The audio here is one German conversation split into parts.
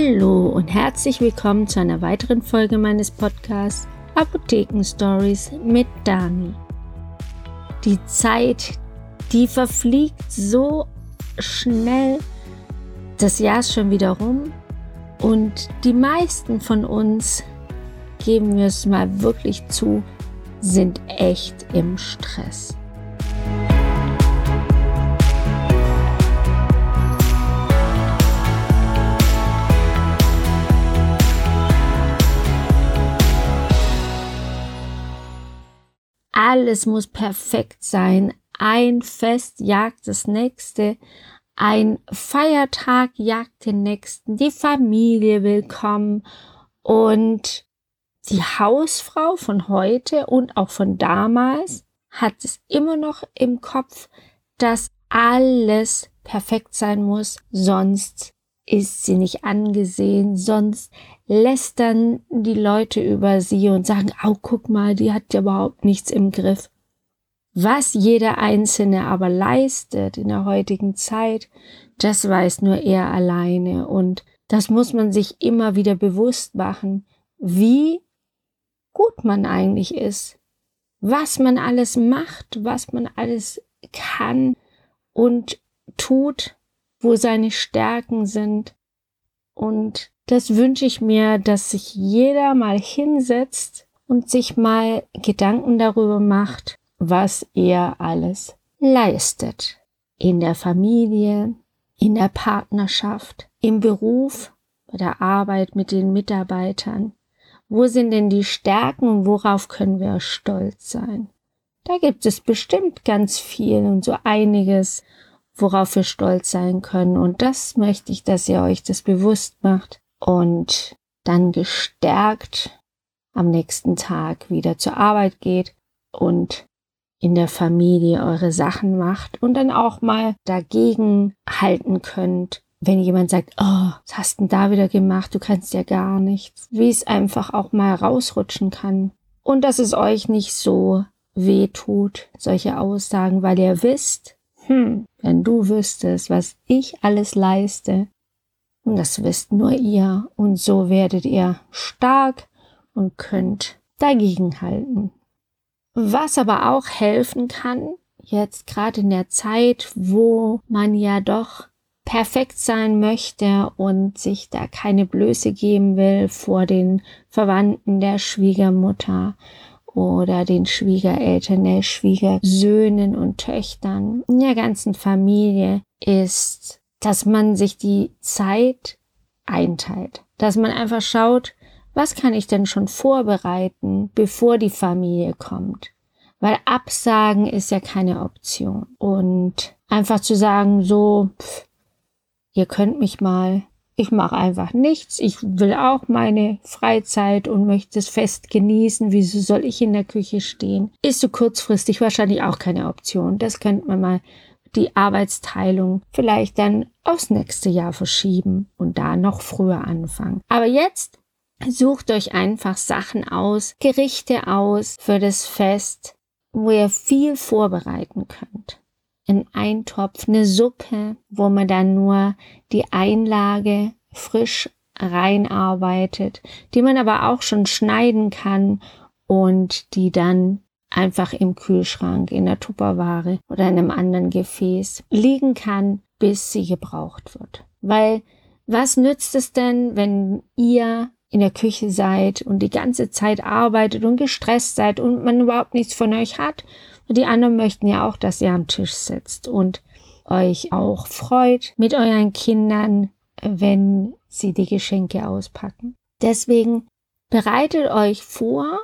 Hallo und herzlich willkommen zu einer weiteren Folge meines Podcasts Apotheken Stories mit Dani. Die Zeit, die verfliegt so schnell. Das Jahr ist schon wieder rum und die meisten von uns, geben wir es mal wirklich zu, sind echt im Stress. Alles muss perfekt sein. Ein Fest jagt das nächste. Ein Feiertag jagt den nächsten. Die Familie will kommen. Und die Hausfrau von heute und auch von damals hat es immer noch im Kopf, dass alles perfekt sein muss, sonst ist sie nicht angesehen, sonst lästern die Leute über sie und sagen, oh, guck mal, die hat ja überhaupt nichts im Griff. Was jeder Einzelne aber leistet in der heutigen Zeit, das weiß nur er alleine und das muss man sich immer wieder bewusst machen, wie gut man eigentlich ist, was man alles macht, was man alles kann und tut, wo seine Stärken sind. Und das wünsche ich mir, dass sich jeder mal hinsetzt und sich mal Gedanken darüber macht, was er alles leistet. In der Familie, in der Partnerschaft, im Beruf, bei der Arbeit mit den Mitarbeitern. Wo sind denn die Stärken und worauf können wir stolz sein? Da gibt es bestimmt ganz viel und so einiges, worauf wir stolz sein können. Und das möchte ich, dass ihr euch das bewusst macht und dann gestärkt am nächsten Tag wieder zur Arbeit geht und in der Familie eure Sachen macht und dann auch mal dagegen halten könnt, wenn jemand sagt, oh, was hast denn da wieder gemacht, du kannst ja gar nichts, wie es einfach auch mal rausrutschen kann. Und dass es euch nicht so weh tut, solche Aussagen, weil ihr wisst, hm, wenn du wüsstest, was ich alles leiste, und das wisst nur ihr, und so werdet ihr stark und könnt dagegenhalten. Was aber auch helfen kann, jetzt gerade in der Zeit, wo man ja doch perfekt sein möchte und sich da keine Blöße geben will vor den Verwandten der Schwiegermutter oder den Schwiegereltern, der Schwiegersöhnen und Töchtern in der ganzen Familie ist, dass man sich die Zeit einteilt, dass man einfach schaut, was kann ich denn schon vorbereiten, bevor die Familie kommt? Weil Absagen ist ja keine Option. Und einfach zu sagen, so, pff, ihr könnt mich mal ich mache einfach nichts. Ich will auch meine Freizeit und möchte das Fest genießen. Wieso soll ich in der Küche stehen? Ist so kurzfristig wahrscheinlich auch keine Option. Das könnte man mal die Arbeitsteilung vielleicht dann aufs nächste Jahr verschieben und da noch früher anfangen. Aber jetzt sucht euch einfach Sachen aus, Gerichte aus für das Fest, wo ihr viel vorbereiten könnt in Eintopf eine Suppe, wo man dann nur die Einlage frisch reinarbeitet, die man aber auch schon schneiden kann und die dann einfach im Kühlschrank, in der Tupperware oder in einem anderen Gefäß liegen kann, bis sie gebraucht wird. Weil was nützt es denn, wenn ihr in der Küche seid und die ganze Zeit arbeitet und gestresst seid und man überhaupt nichts von euch hat und die anderen möchten ja auch, dass ihr am Tisch sitzt und euch auch freut mit euren Kindern, wenn sie die Geschenke auspacken. Deswegen bereitet euch vor,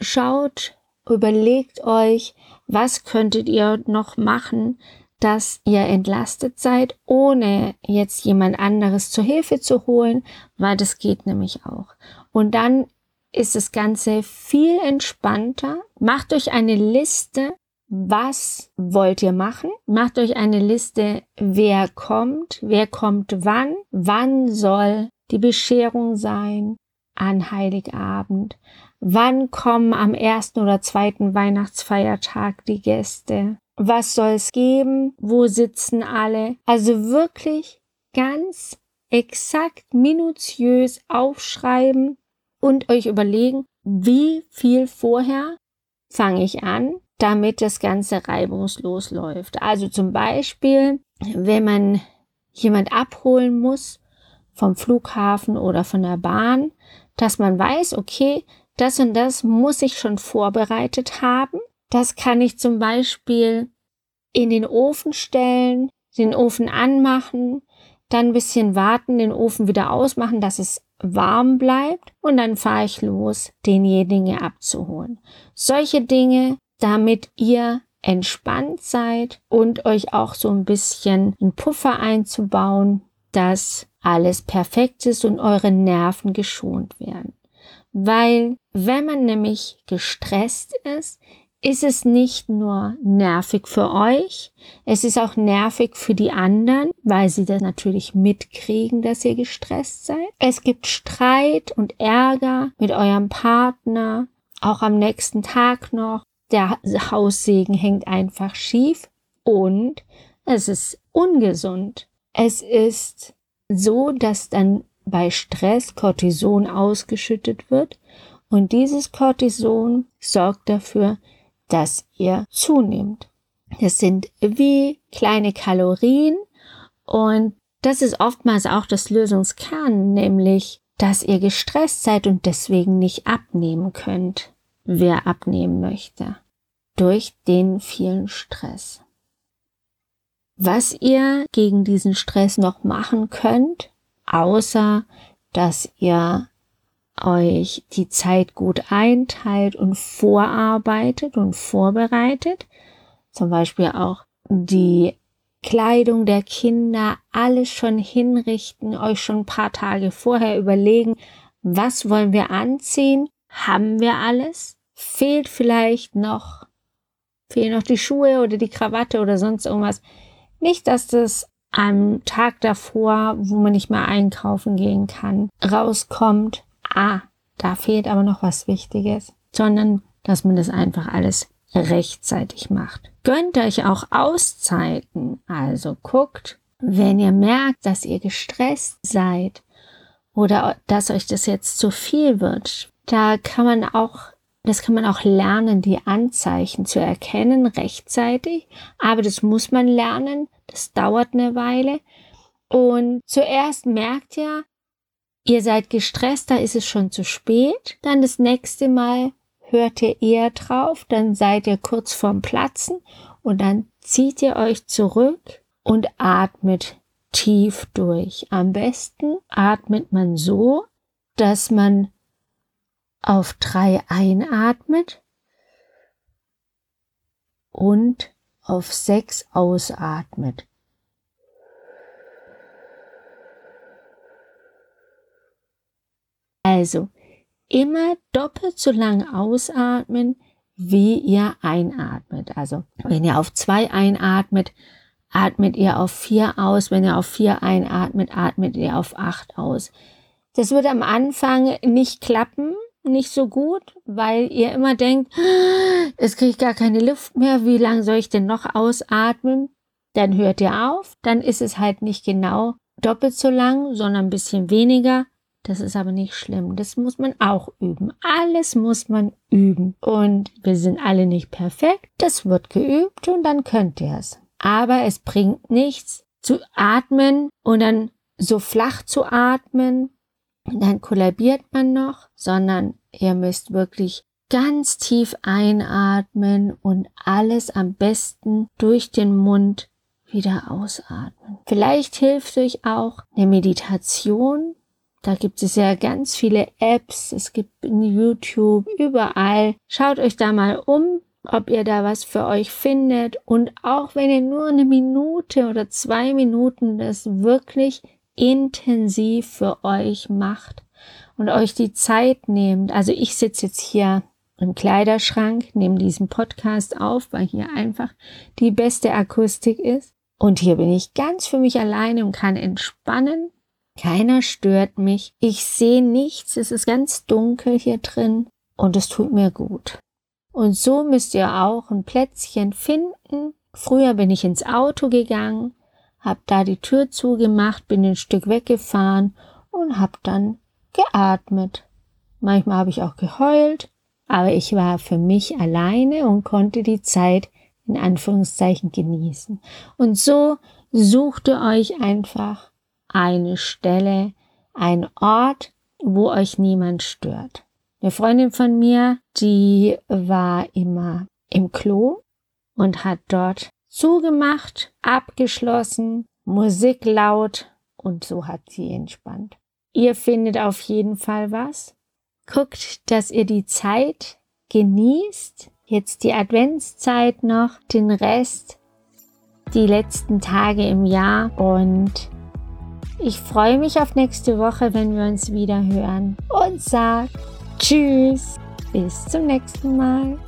schaut, überlegt euch, was könntet ihr noch machen, dass ihr entlastet seid, ohne jetzt jemand anderes zur Hilfe zu holen, weil das geht nämlich auch. Und dann ist das Ganze viel entspannter. Macht euch eine Liste, was wollt ihr machen? Macht euch eine Liste, wer kommt, wer kommt wann, wann soll die Bescherung sein an Heiligabend, wann kommen am ersten oder zweiten Weihnachtsfeiertag die Gäste, was soll es geben, wo sitzen alle. Also wirklich ganz exakt minutiös aufschreiben und euch überlegen, wie viel vorher fange ich an, damit das Ganze reibungslos läuft. Also zum Beispiel, wenn man jemand abholen muss vom Flughafen oder von der Bahn, dass man weiß, okay, das und das muss ich schon vorbereitet haben. Das kann ich zum Beispiel in den Ofen stellen, den Ofen anmachen, dann ein bisschen warten, den Ofen wieder ausmachen, dass es warm bleibt und dann fahre ich los, denjenigen abzuholen. Solche Dinge, damit ihr entspannt seid und euch auch so ein bisschen einen Puffer einzubauen, dass alles perfekt ist und eure Nerven geschont werden. Weil wenn man nämlich gestresst ist, ist es nicht nur nervig für euch, es ist auch nervig für die anderen, weil sie das natürlich mitkriegen, dass ihr gestresst seid. Es gibt Streit und Ärger mit eurem Partner, auch am nächsten Tag noch. Der Haussegen hängt einfach schief und es ist ungesund. Es ist so, dass dann bei Stress Cortison ausgeschüttet wird und dieses Cortison sorgt dafür, dass ihr zunimmt. Das sind wie kleine Kalorien und das ist oftmals auch das Lösungskern, nämlich, dass ihr gestresst seid und deswegen nicht abnehmen könnt, wer abnehmen möchte, durch den vielen Stress. Was ihr gegen diesen Stress noch machen könnt, außer dass ihr euch die Zeit gut einteilt und vorarbeitet und vorbereitet. Zum Beispiel auch die Kleidung der Kinder, alles schon hinrichten, euch schon ein paar Tage vorher überlegen, was wollen wir anziehen? Haben wir alles? Fehlt vielleicht noch, fehlen noch die Schuhe oder die Krawatte oder sonst irgendwas. Nicht, dass das am Tag davor, wo man nicht mehr einkaufen gehen kann, rauskommt ah, da fehlt aber noch was Wichtiges, sondern dass man das einfach alles rechtzeitig macht. Gönnt euch auch Auszeiten, also guckt, wenn ihr merkt, dass ihr gestresst seid oder dass euch das jetzt zu viel wird, da kann man auch, das kann man auch lernen, die Anzeichen zu erkennen rechtzeitig, aber das muss man lernen, das dauert eine Weile. Und zuerst merkt ihr, Ihr seid gestresst, da ist es schon zu spät. Dann das nächste Mal hört ihr eher drauf, dann seid ihr kurz vorm Platzen und dann zieht ihr euch zurück und atmet tief durch. Am besten atmet man so, dass man auf drei einatmet und auf sechs ausatmet. Also immer doppelt so lang ausatmen, wie ihr einatmet. Also wenn ihr auf zwei einatmet, atmet ihr auf vier aus. Wenn ihr auf vier einatmet, atmet ihr auf acht aus. Das wird am Anfang nicht klappen, nicht so gut, weil ihr immer denkt, es kriegt gar keine Luft mehr. Wie lange soll ich denn noch ausatmen? Dann hört ihr auf. Dann ist es halt nicht genau doppelt so lang, sondern ein bisschen weniger. Das ist aber nicht schlimm. Das muss man auch üben. Alles muss man üben. Und wir sind alle nicht perfekt. Das wird geübt und dann könnt ihr es. Aber es bringt nichts zu atmen und dann so flach zu atmen. Dann kollabiert man noch, sondern ihr müsst wirklich ganz tief einatmen und alles am besten durch den Mund wieder ausatmen. Vielleicht hilft euch auch eine Meditation, da gibt es ja ganz viele Apps, es gibt YouTube, überall. Schaut euch da mal um, ob ihr da was für euch findet. Und auch wenn ihr nur eine Minute oder zwei Minuten das wirklich intensiv für euch macht und euch die Zeit nehmt. Also ich sitze jetzt hier im Kleiderschrank, nehme diesen Podcast auf, weil hier einfach die beste Akustik ist. Und hier bin ich ganz für mich alleine und kann entspannen keiner stört mich. Ich sehe nichts. Es ist ganz dunkel hier drin und es tut mir gut. Und so müsst ihr auch ein Plätzchen finden. Früher bin ich ins Auto gegangen, hab da die Tür zugemacht, bin ein Stück weggefahren und hab dann geatmet. Manchmal habe ich auch geheult, aber ich war für mich alleine und konnte die Zeit in Anführungszeichen genießen. Und so sucht ihr euch einfach eine Stelle, ein Ort, wo euch niemand stört. Eine Freundin von mir, die war immer im Klo und hat dort zugemacht, abgeschlossen, Musik laut und so hat sie entspannt. Ihr findet auf jeden Fall was. Guckt, dass ihr die Zeit genießt. Jetzt die Adventszeit noch, den Rest, die letzten Tage im Jahr und ich freue mich auf nächste Woche, wenn wir uns wieder hören und sag Tschüss, bis zum nächsten Mal.